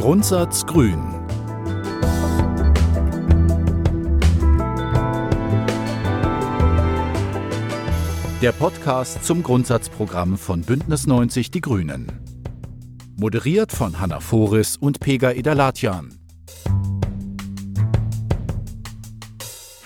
Grundsatz Grün. Der Podcast zum Grundsatzprogramm von Bündnis 90 Die Grünen. Moderiert von Hanna Foris und Pega Idalatjan.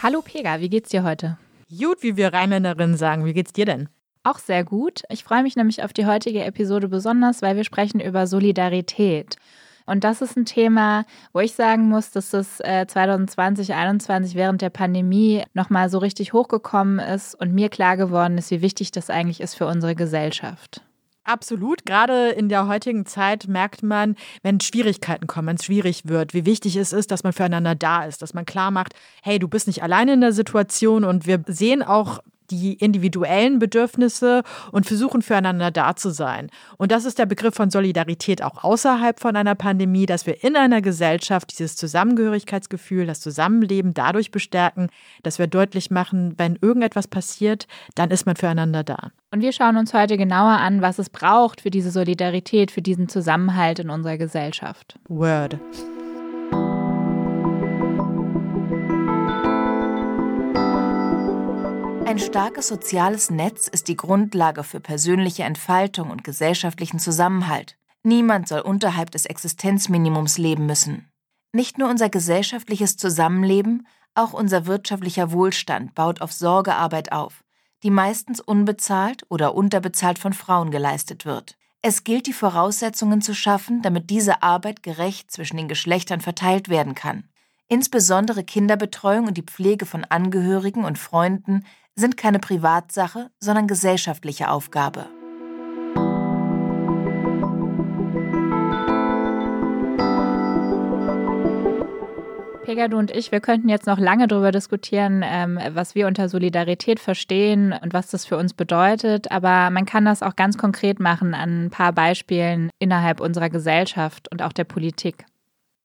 Hallo Pega, wie geht's dir heute? Gut, wie wir Rheinländerinnen sagen. Wie geht's dir denn? Auch sehr gut. Ich freue mich nämlich auf die heutige Episode besonders, weil wir sprechen über Solidarität. Und das ist ein Thema, wo ich sagen muss, dass es 2020, 2021 während der Pandemie nochmal so richtig hochgekommen ist und mir klar geworden ist, wie wichtig das eigentlich ist für unsere Gesellschaft. Absolut. Gerade in der heutigen Zeit merkt man, wenn Schwierigkeiten kommen, wenn es schwierig wird, wie wichtig es ist, dass man füreinander da ist, dass man klar macht, hey, du bist nicht alleine in der Situation und wir sehen auch die individuellen Bedürfnisse und versuchen füreinander da zu sein. Und das ist der Begriff von Solidarität auch außerhalb von einer Pandemie, dass wir in einer Gesellschaft dieses Zusammengehörigkeitsgefühl, das Zusammenleben dadurch bestärken, dass wir deutlich machen, wenn irgendetwas passiert, dann ist man füreinander da. Und wir schauen uns heute genauer an, was es braucht für diese Solidarität, für diesen Zusammenhalt in unserer Gesellschaft. Word. Ein starkes soziales Netz ist die Grundlage für persönliche Entfaltung und gesellschaftlichen Zusammenhalt. Niemand soll unterhalb des Existenzminimums leben müssen. Nicht nur unser gesellschaftliches Zusammenleben, auch unser wirtschaftlicher Wohlstand baut auf Sorgearbeit auf, die meistens unbezahlt oder unterbezahlt von Frauen geleistet wird. Es gilt, die Voraussetzungen zu schaffen, damit diese Arbeit gerecht zwischen den Geschlechtern verteilt werden kann. Insbesondere Kinderbetreuung und die Pflege von Angehörigen und Freunden sind keine Privatsache, sondern gesellschaftliche Aufgabe. Pega, du und ich, wir könnten jetzt noch lange darüber diskutieren, ähm, was wir unter Solidarität verstehen und was das für uns bedeutet. Aber man kann das auch ganz konkret machen an ein paar Beispielen innerhalb unserer Gesellschaft und auch der Politik.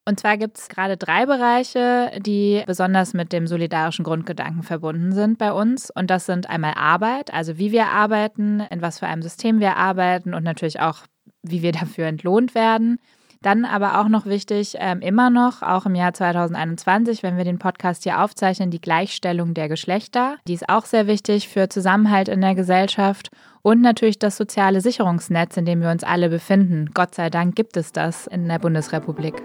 Und zwar gibt es gerade drei Bereiche, die besonders mit dem solidarischen Grundgedanken verbunden sind bei uns. Und das sind einmal Arbeit, also wie wir arbeiten, in was für einem System wir arbeiten und natürlich auch, wie wir dafür entlohnt werden. Dann aber auch noch wichtig, ähm, immer noch, auch im Jahr 2021, wenn wir den Podcast hier aufzeichnen, die Gleichstellung der Geschlechter. Die ist auch sehr wichtig für Zusammenhalt in der Gesellschaft. Und natürlich das soziale Sicherungsnetz, in dem wir uns alle befinden. Gott sei Dank gibt es das in der Bundesrepublik.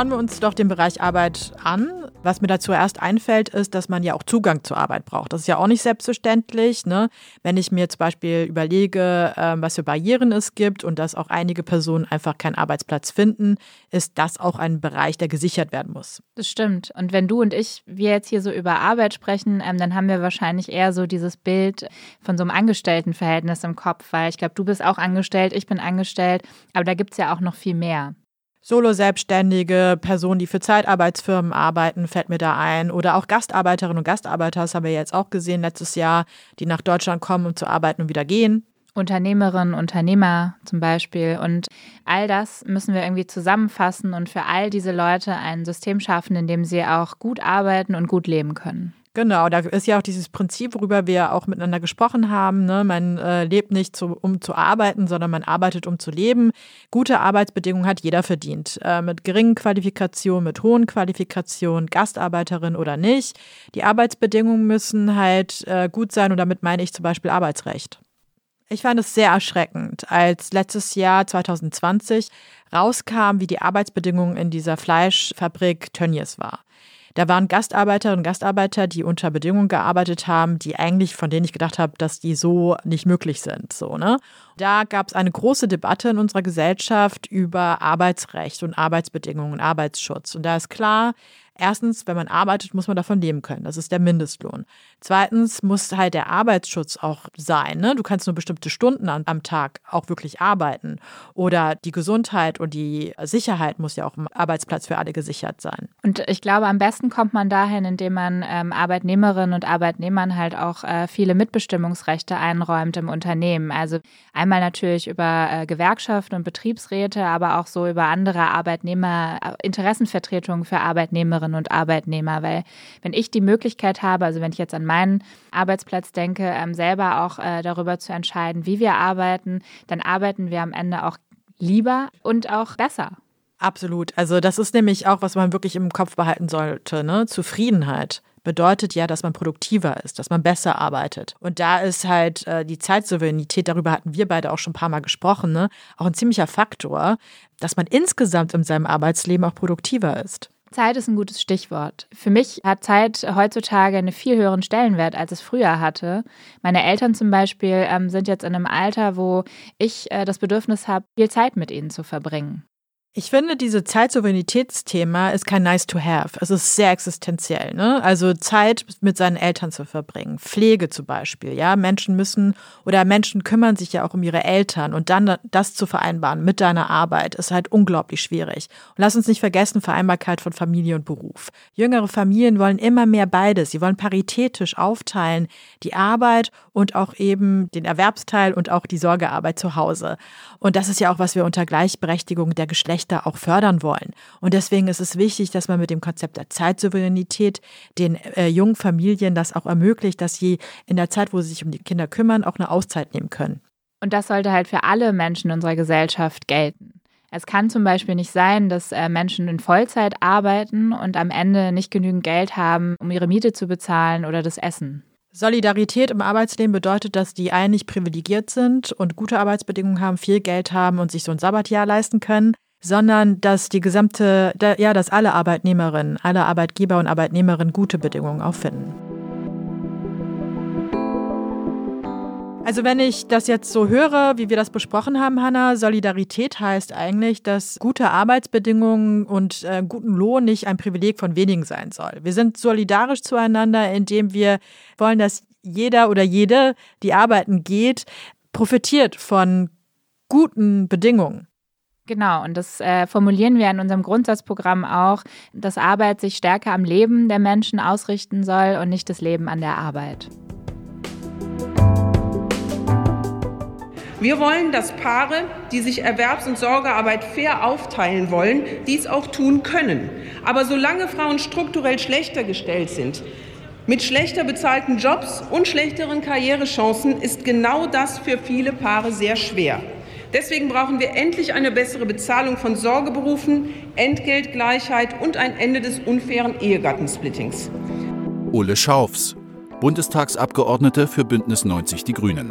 Schauen wir uns doch den Bereich Arbeit an. Was mir da zuerst einfällt, ist, dass man ja auch Zugang zur Arbeit braucht. Das ist ja auch nicht selbstverständlich. Ne? Wenn ich mir zum Beispiel überlege, ähm, was für Barrieren es gibt und dass auch einige Personen einfach keinen Arbeitsplatz finden, ist das auch ein Bereich, der gesichert werden muss. Das stimmt. Und wenn du und ich, wir jetzt hier so über Arbeit sprechen, ähm, dann haben wir wahrscheinlich eher so dieses Bild von so einem Angestelltenverhältnis im Kopf, weil ich glaube, du bist auch angestellt, ich bin angestellt, aber da gibt es ja auch noch viel mehr. Solo-Selbstständige, Personen, die für Zeitarbeitsfirmen arbeiten, fällt mir da ein. Oder auch Gastarbeiterinnen und Gastarbeiter, das haben wir jetzt auch gesehen letztes Jahr, die nach Deutschland kommen, um zu arbeiten und wieder gehen. Unternehmerinnen, Unternehmer zum Beispiel. Und all das müssen wir irgendwie zusammenfassen und für all diese Leute ein System schaffen, in dem sie auch gut arbeiten und gut leben können. Genau, da ist ja auch dieses Prinzip, worüber wir auch miteinander gesprochen haben. Ne? Man äh, lebt nicht, zu, um zu arbeiten, sondern man arbeitet, um zu leben. Gute Arbeitsbedingungen hat jeder verdient. Äh, mit geringen Qualifikationen, mit hohen Qualifikationen, Gastarbeiterin oder nicht. Die Arbeitsbedingungen müssen halt äh, gut sein und damit meine ich zum Beispiel Arbeitsrecht. Ich fand es sehr erschreckend, als letztes Jahr 2020 rauskam, wie die Arbeitsbedingungen in dieser Fleischfabrik Tönnies war. Da waren Gastarbeiterinnen und Gastarbeiter, die unter Bedingungen gearbeitet haben, die eigentlich, von denen ich gedacht habe, dass die so nicht möglich sind. So, ne? Da gab es eine große Debatte in unserer Gesellschaft über Arbeitsrecht und Arbeitsbedingungen und Arbeitsschutz. Und da ist klar, Erstens, wenn man arbeitet, muss man davon leben können. Das ist der Mindestlohn. Zweitens muss halt der Arbeitsschutz auch sein. Ne? Du kannst nur bestimmte Stunden am, am Tag auch wirklich arbeiten. Oder die Gesundheit und die Sicherheit muss ja auch im Arbeitsplatz für alle gesichert sein. Und ich glaube, am besten kommt man dahin, indem man ähm, Arbeitnehmerinnen und Arbeitnehmern halt auch äh, viele Mitbestimmungsrechte einräumt im Unternehmen. Also einmal natürlich über äh, Gewerkschaften und Betriebsräte, aber auch so über andere Arbeitnehmer, äh, Interessenvertretungen für Arbeitnehmerinnen und Arbeitnehmer. Weil wenn ich die Möglichkeit habe, also wenn ich jetzt an meinen Arbeitsplatz denke, ähm, selber auch äh, darüber zu entscheiden, wie wir arbeiten, dann arbeiten wir am Ende auch lieber und auch besser. Absolut. Also das ist nämlich auch, was man wirklich im Kopf behalten sollte. Ne? Zufriedenheit bedeutet ja, dass man produktiver ist, dass man besser arbeitet. Und da ist halt äh, die Zeitsouveränität, darüber hatten wir beide auch schon ein paar Mal gesprochen, ne? auch ein ziemlicher Faktor, dass man insgesamt in seinem Arbeitsleben auch produktiver ist. Zeit ist ein gutes Stichwort. Für mich hat Zeit heutzutage einen viel höheren Stellenwert, als es früher hatte. Meine Eltern zum Beispiel ähm, sind jetzt in einem Alter, wo ich äh, das Bedürfnis habe, viel Zeit mit ihnen zu verbringen. Ich finde, diese Zeitsouveränitätsthema ist kein nice to have. Es ist sehr existenziell. Ne? Also Zeit mit seinen Eltern zu verbringen. Pflege zum Beispiel. Ja, Menschen müssen oder Menschen kümmern sich ja auch um ihre Eltern und dann das zu vereinbaren mit deiner Arbeit ist halt unglaublich schwierig. Und lass uns nicht vergessen, Vereinbarkeit von Familie und Beruf. Jüngere Familien wollen immer mehr beides. Sie wollen paritätisch aufteilen, die Arbeit und auch eben den Erwerbsteil und auch die Sorgearbeit zu Hause. Und das ist ja auch, was wir unter Gleichberechtigung der Geschlechter auch fördern wollen. Und deswegen ist es wichtig, dass man mit dem Konzept der Zeitsouveränität den äh, jungen Familien das auch ermöglicht, dass sie in der Zeit, wo sie sich um die Kinder kümmern, auch eine Auszeit nehmen können. Und das sollte halt für alle Menschen unserer Gesellschaft gelten. Es kann zum Beispiel nicht sein, dass äh, Menschen in Vollzeit arbeiten und am Ende nicht genügend Geld haben, um ihre Miete zu bezahlen oder das Essen. Solidarität im Arbeitsleben bedeutet, dass die einen nicht privilegiert sind und gute Arbeitsbedingungen haben, viel Geld haben und sich so ein Sabbatjahr leisten können, sondern dass die gesamte, ja, dass alle Arbeitnehmerinnen, alle Arbeitgeber und Arbeitnehmerinnen gute Bedingungen auffinden. Also wenn ich das jetzt so höre, wie wir das besprochen haben, Hanna, Solidarität heißt eigentlich, dass gute Arbeitsbedingungen und äh, guten Lohn nicht ein Privileg von wenigen sein soll. Wir sind solidarisch zueinander, indem wir wollen, dass jeder oder jede, die arbeiten geht, profitiert von guten Bedingungen. Genau, und das äh, formulieren wir in unserem Grundsatzprogramm auch, dass Arbeit sich stärker am Leben der Menschen ausrichten soll und nicht das Leben an der Arbeit. Wir wollen, dass Paare, die sich Erwerbs- und Sorgearbeit fair aufteilen wollen, dies auch tun können. Aber solange Frauen strukturell schlechter gestellt sind, mit schlechter bezahlten Jobs und schlechteren Karrierechancen, ist genau das für viele Paare sehr schwer. Deswegen brauchen wir endlich eine bessere Bezahlung von Sorgeberufen, Entgeltgleichheit und ein Ende des unfairen Ehegattensplittings. Ulle Schaufs, Bundestagsabgeordnete für Bündnis 90 Die Grünen.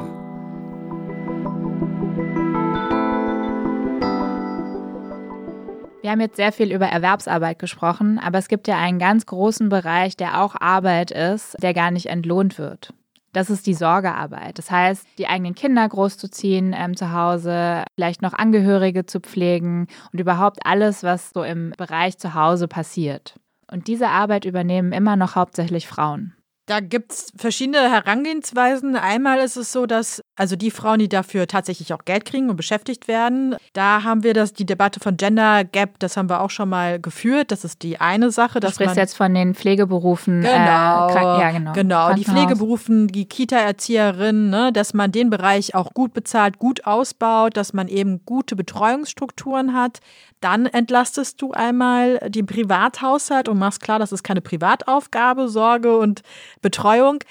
Wir haben jetzt sehr viel über Erwerbsarbeit gesprochen, aber es gibt ja einen ganz großen Bereich, der auch Arbeit ist, der gar nicht entlohnt wird. Das ist die Sorgearbeit. Das heißt, die eigenen Kinder großzuziehen ähm, zu Hause, vielleicht noch Angehörige zu pflegen und überhaupt alles, was so im Bereich zu Hause passiert. Und diese Arbeit übernehmen immer noch hauptsächlich Frauen. Da gibt es verschiedene Herangehensweisen. Einmal ist es so, dass also die Frauen, die dafür tatsächlich auch Geld kriegen und beschäftigt werden, da haben wir das, die Debatte von Gender Gap, das haben wir auch schon mal geführt. Das ist die eine Sache. Du sprichst jetzt von den Pflegeberufen. Genau, äh, ja, genau. genau die Pflegeberufen, die Kita-Erzieherinnen, ne, dass man den Bereich auch gut bezahlt, gut ausbaut, dass man eben gute Betreuungsstrukturen hat. Dann entlastest du einmal den Privathaushalt und machst klar, das ist keine Privataufgabe, Sorge und Betreuung.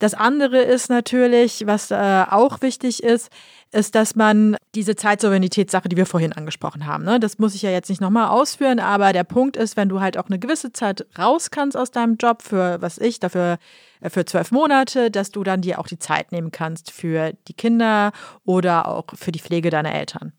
Das andere ist natürlich, was äh, auch wichtig ist, ist, dass man diese Zeitsouveränitätssache, die wir vorhin angesprochen haben, ne, das muss ich ja jetzt nicht nochmal ausführen, aber der Punkt ist, wenn du halt auch eine gewisse Zeit raus kannst aus deinem Job für, was ich, dafür äh, für zwölf Monate, dass du dann dir auch die Zeit nehmen kannst für die Kinder oder auch für die Pflege deiner Eltern.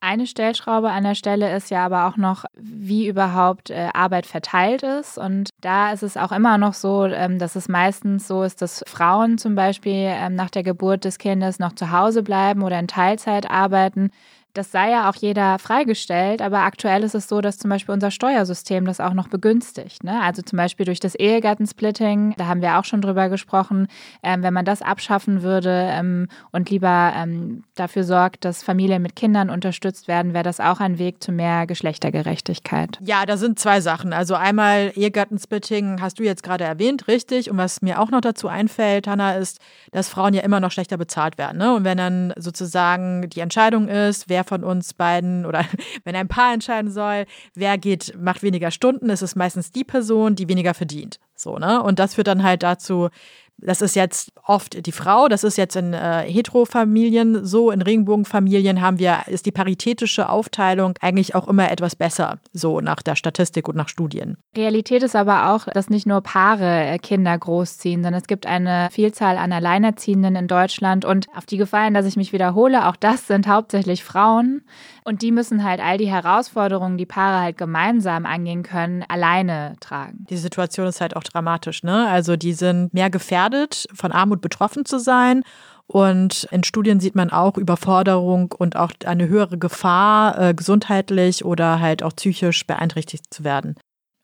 Eine Stellschraube an der Stelle ist ja aber auch noch, wie überhaupt äh, Arbeit verteilt ist. Und da ist es auch immer noch so, ähm, dass es meistens so ist, dass Frauen zum Beispiel ähm, nach der Geburt des Kindes noch zu Hause bleiben oder in Teilzeit arbeiten. Das sei ja auch jeder freigestellt, aber aktuell ist es so, dass zum Beispiel unser Steuersystem das auch noch begünstigt. Ne? Also zum Beispiel durch das Ehegattensplitting, da haben wir auch schon drüber gesprochen, ähm, wenn man das abschaffen würde ähm, und lieber ähm, dafür sorgt, dass Familien mit Kindern unterstützt werden, wäre das auch ein Weg zu mehr Geschlechtergerechtigkeit. Ja, da sind zwei Sachen. Also einmal Ehegattensplitting hast du jetzt gerade erwähnt, richtig. Und was mir auch noch dazu einfällt, Hanna, ist, dass Frauen ja immer noch schlechter bezahlt werden. Ne? Und wenn dann sozusagen die Entscheidung ist, wer von uns beiden oder wenn ein Paar entscheiden soll, wer geht, macht weniger Stunden, ist es meistens die Person, die weniger verdient. So, ne? Und das führt dann halt dazu, das ist jetzt oft die Frau, das ist jetzt in äh, Heterofamilien so, in Regenbogenfamilien haben wir, ist die paritätische Aufteilung eigentlich auch immer etwas besser, so nach der Statistik und nach Studien. Realität ist aber auch, dass nicht nur Paare äh, Kinder großziehen, sondern es gibt eine Vielzahl an Alleinerziehenden in Deutschland und auf die Gefallen, dass ich mich wiederhole, auch das sind hauptsächlich Frauen und die müssen halt all die Herausforderungen, die Paare halt gemeinsam angehen können, alleine tragen. Die Situation ist halt auch dramatisch, ne? Also die sind mehr gefährdet von Armut betroffen zu sein. Und in Studien sieht man auch Überforderung und auch eine höhere Gefahr, äh, gesundheitlich oder halt auch psychisch beeinträchtigt zu werden.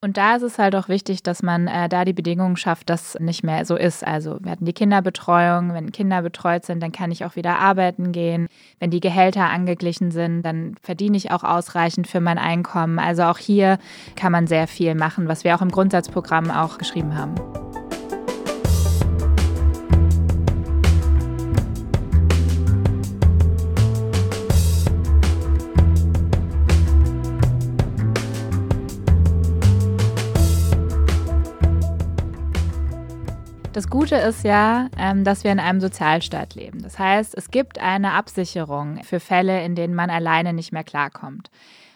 Und da ist es halt auch wichtig, dass man äh, da die Bedingungen schafft, dass nicht mehr so ist. Also wir hatten die Kinderbetreuung, wenn Kinder betreut sind, dann kann ich auch wieder arbeiten gehen. Wenn die Gehälter angeglichen sind, dann verdiene ich auch ausreichend für mein Einkommen. Also auch hier kann man sehr viel machen, was wir auch im Grundsatzprogramm auch geschrieben haben. Das Gute ist ja, ähm, dass wir in einem Sozialstaat leben. Das heißt, es gibt eine Absicherung für Fälle, in denen man alleine nicht mehr klarkommt.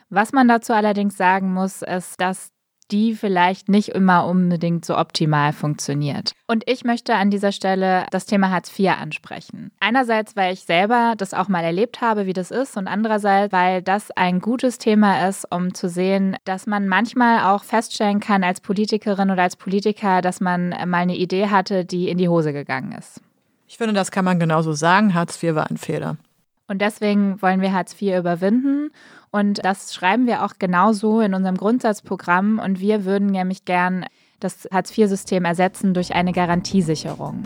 Was man dazu allerdings sagen muss, ist, dass die vielleicht nicht immer unbedingt so optimal funktioniert. Und ich möchte an dieser Stelle das Thema Hartz IV ansprechen. Einerseits, weil ich selber das auch mal erlebt habe, wie das ist, und andererseits, weil das ein gutes Thema ist, um zu sehen, dass man manchmal auch feststellen kann als Politikerin oder als Politiker, dass man mal eine Idee hatte, die in die Hose gegangen ist. Ich finde, das kann man genauso sagen. Hartz IV war ein Fehler. Und deswegen wollen wir Hartz IV überwinden. Und das schreiben wir auch genauso in unserem Grundsatzprogramm. Und wir würden nämlich gern das Hartz-IV-System ersetzen durch eine Garantiesicherung.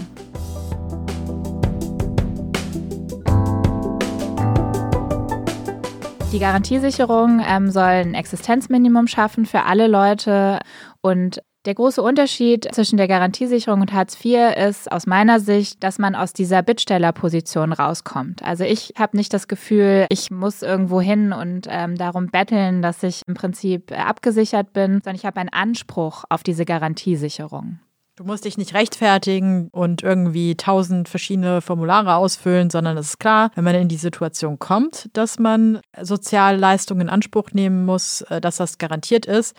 Die Garantiesicherung ähm, soll ein Existenzminimum schaffen für alle Leute und der große Unterschied zwischen der Garantiesicherung und Hartz IV ist aus meiner Sicht, dass man aus dieser Bittstellerposition rauskommt. Also ich habe nicht das Gefühl, ich muss irgendwo hin und ähm, darum betteln, dass ich im Prinzip äh, abgesichert bin, sondern ich habe einen Anspruch auf diese Garantiesicherung. Du musst dich nicht rechtfertigen und irgendwie tausend verschiedene Formulare ausfüllen, sondern es ist klar, wenn man in die Situation kommt, dass man Sozialleistungen in Anspruch nehmen muss, äh, dass das garantiert ist.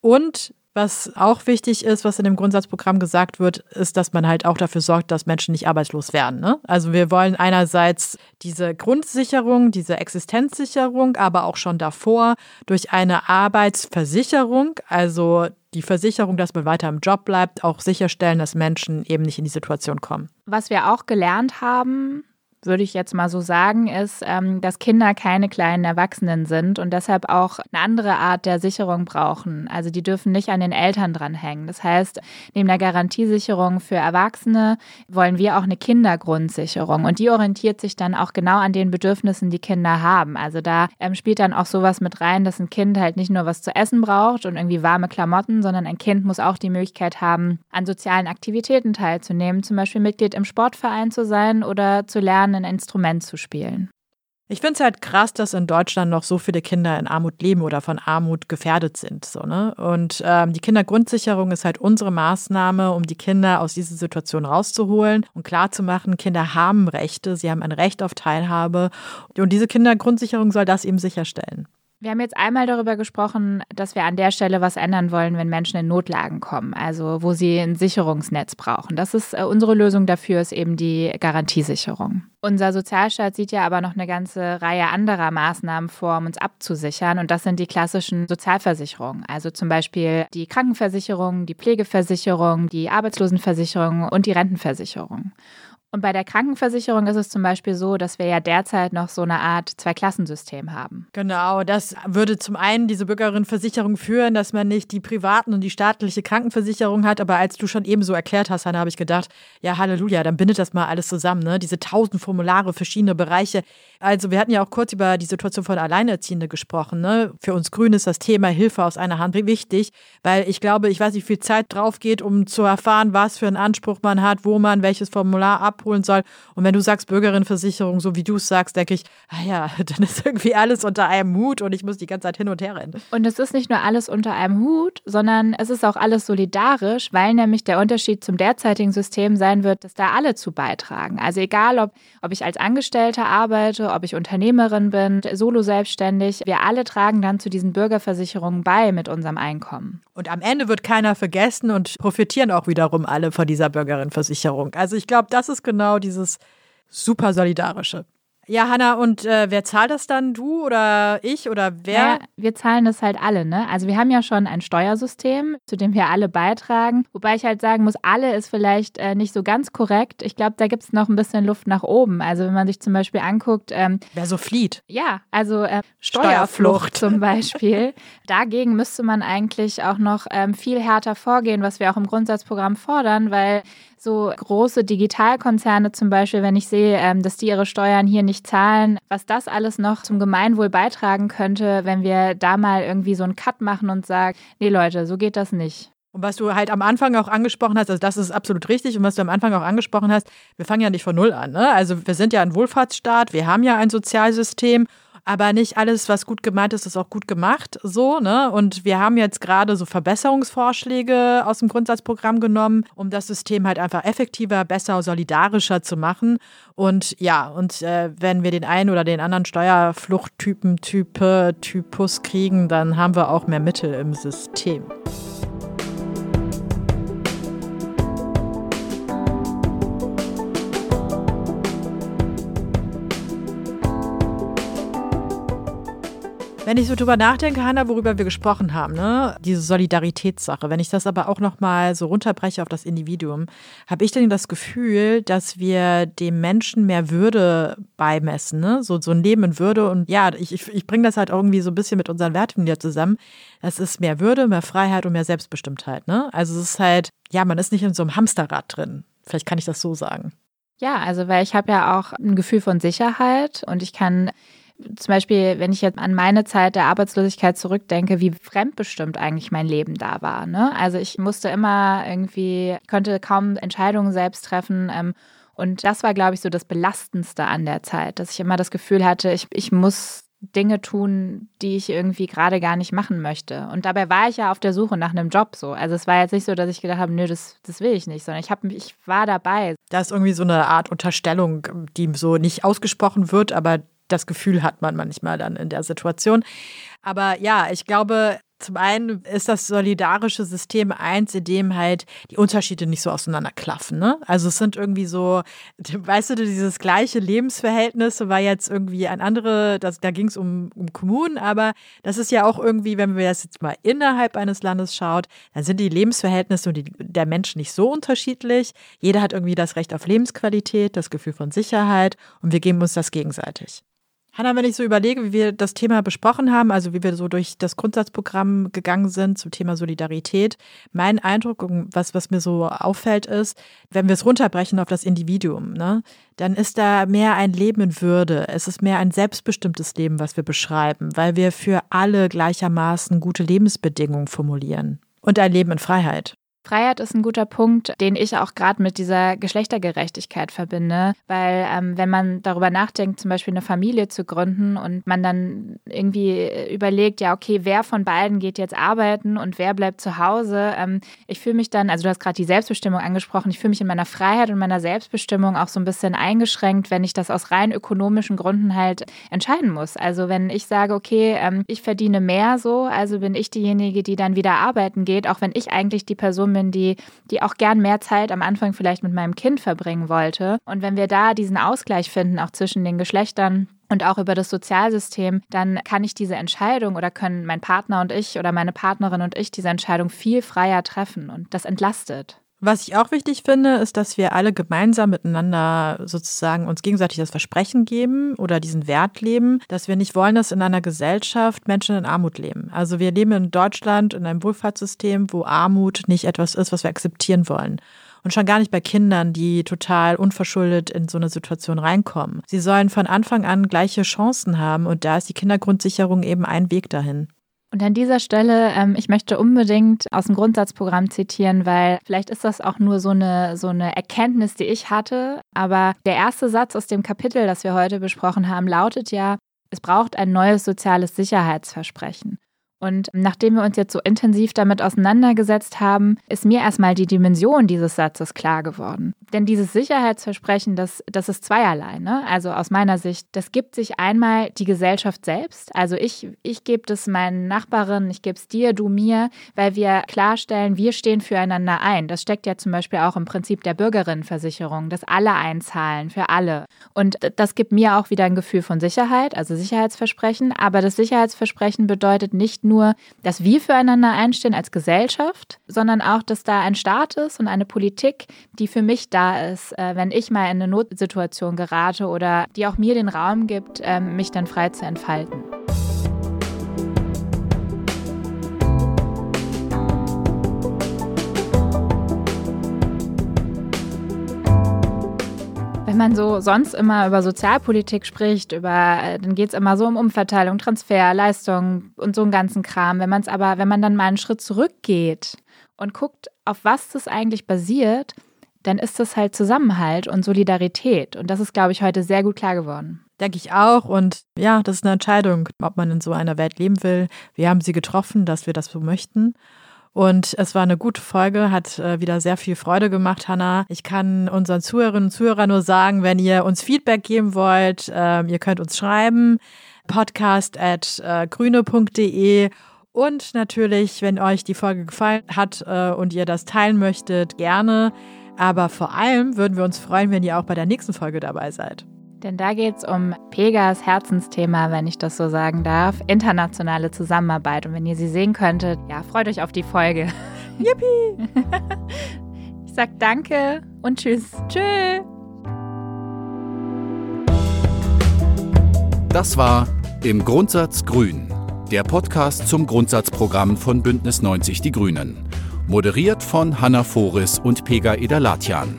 Und was auch wichtig ist, was in dem Grundsatzprogramm gesagt wird, ist, dass man halt auch dafür sorgt, dass Menschen nicht arbeitslos werden. Ne? Also wir wollen einerseits diese Grundsicherung, diese Existenzsicherung, aber auch schon davor durch eine Arbeitsversicherung, also die Versicherung, dass man weiter im Job bleibt, auch sicherstellen, dass Menschen eben nicht in die Situation kommen. Was wir auch gelernt haben, würde ich jetzt mal so sagen, ist, ähm, dass Kinder keine kleinen Erwachsenen sind und deshalb auch eine andere Art der Sicherung brauchen. Also die dürfen nicht an den Eltern dranhängen. Das heißt, neben der Garantiesicherung für Erwachsene wollen wir auch eine Kindergrundsicherung und die orientiert sich dann auch genau an den Bedürfnissen, die Kinder haben. Also da ähm, spielt dann auch sowas mit rein, dass ein Kind halt nicht nur was zu essen braucht und irgendwie warme Klamotten, sondern ein Kind muss auch die Möglichkeit haben, an sozialen Aktivitäten teilzunehmen, zum Beispiel Mitglied im Sportverein zu sein oder zu lernen, ein Instrument zu spielen. Ich finde es halt krass, dass in Deutschland noch so viele Kinder in Armut leben oder von Armut gefährdet sind. So, ne? Und ähm, die Kindergrundsicherung ist halt unsere Maßnahme, um die Kinder aus dieser Situation rauszuholen und klarzumachen, Kinder haben Rechte, sie haben ein Recht auf Teilhabe. Und diese Kindergrundsicherung soll das eben sicherstellen. Wir haben jetzt einmal darüber gesprochen, dass wir an der Stelle was ändern wollen, wenn Menschen in Notlagen kommen, also wo sie ein Sicherungsnetz brauchen. Das ist äh, unsere Lösung dafür, ist eben die Garantiesicherung. Unser Sozialstaat sieht ja aber noch eine ganze Reihe anderer Maßnahmen vor, um uns abzusichern. Und das sind die klassischen Sozialversicherungen. Also zum Beispiel die Krankenversicherung, die Pflegeversicherung, die Arbeitslosenversicherung und die Rentenversicherung. Und bei der Krankenversicherung ist es zum Beispiel so, dass wir ja derzeit noch so eine Art Zweiklassensystem haben. Genau, das würde zum einen diese Bürgerinnenversicherung führen, dass man nicht die privaten und die staatliche Krankenversicherung hat. Aber als du schon eben so erklärt hast, Hanna, habe ich gedacht, ja, Halleluja, dann bindet das mal alles zusammen, ne? Diese tausend Formulare, verschiedene Bereiche. Also wir hatten ja auch kurz über die Situation von Alleinerziehenden gesprochen. Ne? Für uns Grüne ist das Thema Hilfe aus einer Hand wichtig, weil ich glaube, ich weiß nicht, wie viel Zeit drauf geht, um zu erfahren, was für einen Anspruch man hat, wo man welches Formular ab abholen soll. Und wenn du sagst Bürgerinnenversicherung, so wie du es sagst, denke ich, ah ja, dann ist irgendwie alles unter einem Hut und ich muss die ganze Zeit hin und her rennen. Und es ist nicht nur alles unter einem Hut, sondern es ist auch alles solidarisch, weil nämlich der Unterschied zum derzeitigen System sein wird, dass da alle zu beitragen. Also egal, ob, ob ich als Angestellte arbeite, ob ich Unternehmerin bin, solo selbstständig, wir alle tragen dann zu diesen Bürgerversicherungen bei mit unserem Einkommen. Und am Ende wird keiner vergessen und profitieren auch wiederum alle von dieser Bürgerinnenversicherung. Also ich glaube, das ist genau dieses super solidarische. Ja, Hanna, und äh, wer zahlt das dann? Du oder ich oder wer? Ja, wir zahlen das halt alle, ne? Also wir haben ja schon ein Steuersystem, zu dem wir alle beitragen. Wobei ich halt sagen muss, alle ist vielleicht äh, nicht so ganz korrekt. Ich glaube, da gibt es noch ein bisschen Luft nach oben. Also wenn man sich zum Beispiel anguckt. Ähm, wer so flieht. Ja, also äh, Steuerflucht zum Beispiel. Dagegen müsste man eigentlich auch noch ähm, viel härter vorgehen, was wir auch im Grundsatzprogramm fordern, weil so große Digitalkonzerne zum Beispiel, wenn ich sehe, ähm, dass die ihre Steuern hier nicht zahlen, was das alles noch zum Gemeinwohl beitragen könnte, wenn wir da mal irgendwie so einen Cut machen und sagen, nee Leute, so geht das nicht. Und was du halt am Anfang auch angesprochen hast, also das ist absolut richtig. Und was du am Anfang auch angesprochen hast, wir fangen ja nicht von Null an. Ne? Also wir sind ja ein Wohlfahrtsstaat, wir haben ja ein Sozialsystem aber nicht alles, was gut gemeint ist, ist auch gut gemacht. So, ne? Und wir haben jetzt gerade so Verbesserungsvorschläge aus dem Grundsatzprogramm genommen, um das System halt einfach effektiver, besser, solidarischer zu machen. Und ja, und äh, wenn wir den einen oder den anderen Steuerfluchttypen, Type, Typus kriegen, dann haben wir auch mehr Mittel im System. Wenn ich so drüber nachdenke, Hanna, worüber wir gesprochen haben, ne, diese Solidaritätssache, wenn ich das aber auch nochmal so runterbreche auf das Individuum, habe ich denn das Gefühl, dass wir dem Menschen mehr Würde beimessen, ne? so, so ein Leben in Würde. Und ja, ich, ich, ich bringe das halt irgendwie so ein bisschen mit unseren Werten wieder zusammen. Es ist mehr Würde, mehr Freiheit und mehr Selbstbestimmtheit. Ne? Also es ist halt, ja, man ist nicht in so einem Hamsterrad drin. Vielleicht kann ich das so sagen. Ja, also weil ich habe ja auch ein Gefühl von Sicherheit und ich kann zum Beispiel, wenn ich jetzt an meine Zeit der Arbeitslosigkeit zurückdenke, wie fremdbestimmt eigentlich mein Leben da war. Ne? Also ich musste immer irgendwie, konnte kaum Entscheidungen selbst treffen. Ähm, und das war, glaube ich, so das Belastendste an der Zeit, dass ich immer das Gefühl hatte, ich, ich muss Dinge tun, die ich irgendwie gerade gar nicht machen möchte. Und dabei war ich ja auf der Suche nach einem Job so. Also es war jetzt nicht so, dass ich gedacht habe, nö, das, das will ich nicht, sondern ich, hab, ich war dabei. Da ist irgendwie so eine Art Unterstellung, die so nicht ausgesprochen wird, aber das Gefühl hat man manchmal dann in der Situation. Aber ja, ich glaube, zum einen ist das solidarische System eins, in dem halt die Unterschiede nicht so auseinanderklaffen. Ne? Also es sind irgendwie so, weißt du, dieses gleiche Lebensverhältnis war jetzt irgendwie ein andere, da ging es um, um Kommunen, aber das ist ja auch irgendwie, wenn wir das jetzt mal innerhalb eines Landes schaut, dann sind die Lebensverhältnisse die, der Menschen nicht so unterschiedlich. Jeder hat irgendwie das Recht auf Lebensqualität, das Gefühl von Sicherheit und wir geben uns das gegenseitig. Hanna, wenn ich so überlege, wie wir das Thema besprochen haben, also wie wir so durch das Grundsatzprogramm gegangen sind zum Thema Solidarität, mein Eindruck, was, was mir so auffällt, ist, wenn wir es runterbrechen auf das Individuum, ne, dann ist da mehr ein Leben in Würde. Es ist mehr ein selbstbestimmtes Leben, was wir beschreiben, weil wir für alle gleichermaßen gute Lebensbedingungen formulieren. Und ein Leben in Freiheit. Freiheit ist ein guter Punkt, den ich auch gerade mit dieser Geschlechtergerechtigkeit verbinde, weil ähm, wenn man darüber nachdenkt, zum Beispiel eine Familie zu gründen und man dann irgendwie überlegt, ja, okay, wer von beiden geht jetzt arbeiten und wer bleibt zu Hause, ähm, ich fühle mich dann, also du hast gerade die Selbstbestimmung angesprochen, ich fühle mich in meiner Freiheit und meiner Selbstbestimmung auch so ein bisschen eingeschränkt, wenn ich das aus rein ökonomischen Gründen halt entscheiden muss. Also wenn ich sage, okay, ähm, ich verdiene mehr so, also bin ich diejenige, die dann wieder arbeiten geht, auch wenn ich eigentlich die Person bin, die, die auch gern mehr Zeit am Anfang vielleicht mit meinem Kind verbringen wollte. Und wenn wir da diesen Ausgleich finden, auch zwischen den Geschlechtern, und auch über das Sozialsystem, dann kann ich diese Entscheidung oder können mein Partner und ich oder meine Partnerin und ich diese Entscheidung viel freier treffen und das entlastet. Was ich auch wichtig finde, ist, dass wir alle gemeinsam miteinander sozusagen uns gegenseitig das Versprechen geben oder diesen Wert leben, dass wir nicht wollen, dass in einer Gesellschaft Menschen in Armut leben. Also wir leben in Deutschland in einem Wohlfahrtssystem, wo Armut nicht etwas ist, was wir akzeptieren wollen. Und schon gar nicht bei Kindern, die total unverschuldet in so eine Situation reinkommen. Sie sollen von Anfang an gleiche Chancen haben und da ist die Kindergrundsicherung eben ein Weg dahin. Und an dieser Stelle, ähm, ich möchte unbedingt aus dem Grundsatzprogramm zitieren, weil vielleicht ist das auch nur so eine, so eine Erkenntnis, die ich hatte. Aber der erste Satz aus dem Kapitel, das wir heute besprochen haben, lautet ja, es braucht ein neues soziales Sicherheitsversprechen. Und nachdem wir uns jetzt so intensiv damit auseinandergesetzt haben, ist mir erstmal die Dimension dieses Satzes klar geworden. Denn dieses Sicherheitsversprechen, das, das ist zweierlei. Ne? Also aus meiner Sicht, das gibt sich einmal die Gesellschaft selbst. Also ich, ich gebe es meinen Nachbarinnen, ich gebe es dir, du mir, weil wir klarstellen, wir stehen füreinander ein. Das steckt ja zum Beispiel auch im Prinzip der Bürgerinnenversicherung, dass alle einzahlen für alle. Und das gibt mir auch wieder ein Gefühl von Sicherheit, also Sicherheitsversprechen. Aber das Sicherheitsversprechen bedeutet nicht nur, dass wir füreinander einstehen als Gesellschaft, sondern auch, dass da ein Staat ist und eine Politik, die für mich da ist, äh, wenn ich mal in eine Notsituation gerate oder die auch mir den Raum gibt, äh, mich dann frei zu entfalten. Wenn man so sonst immer über Sozialpolitik spricht, über, äh, dann geht es immer so um Umverteilung, Transfer, Leistung und so einen ganzen Kram. Wenn man es aber, wenn man dann mal einen Schritt zurückgeht und guckt, auf was das eigentlich basiert, dann ist das halt Zusammenhalt und Solidarität. Und das ist, glaube ich, heute sehr gut klar geworden. Denke ich auch. Und ja, das ist eine Entscheidung, ob man in so einer Welt leben will. Wir haben sie getroffen, dass wir das so möchten. Und es war eine gute Folge, hat äh, wieder sehr viel Freude gemacht, Hanna. Ich kann unseren Zuhörerinnen und Zuhörern nur sagen, wenn ihr uns Feedback geben wollt, äh, ihr könnt uns schreiben, podcast at äh, grüne.de. Und natürlich, wenn euch die Folge gefallen hat äh, und ihr das teilen möchtet, gerne. Aber vor allem würden wir uns freuen, wenn ihr auch bei der nächsten Folge dabei seid. Denn da geht es um Pegas Herzensthema, wenn ich das so sagen darf, internationale Zusammenarbeit. Und wenn ihr sie sehen könntet, ja, freut euch auf die Folge. Yippie! ich sag danke und tschüss. Tschüss! Das war Im Grundsatz Grün, der Podcast zum Grundsatzprogramm von Bündnis 90 Die Grünen. Moderiert von Hanna Foris und Pega Edalatian.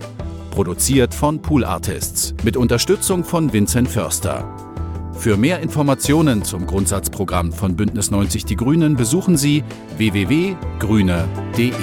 Produziert von Pool Artists mit Unterstützung von Vincent Förster. Für mehr Informationen zum Grundsatzprogramm von Bündnis 90 Die Grünen besuchen Sie www.grüne.de.